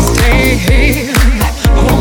Stay here.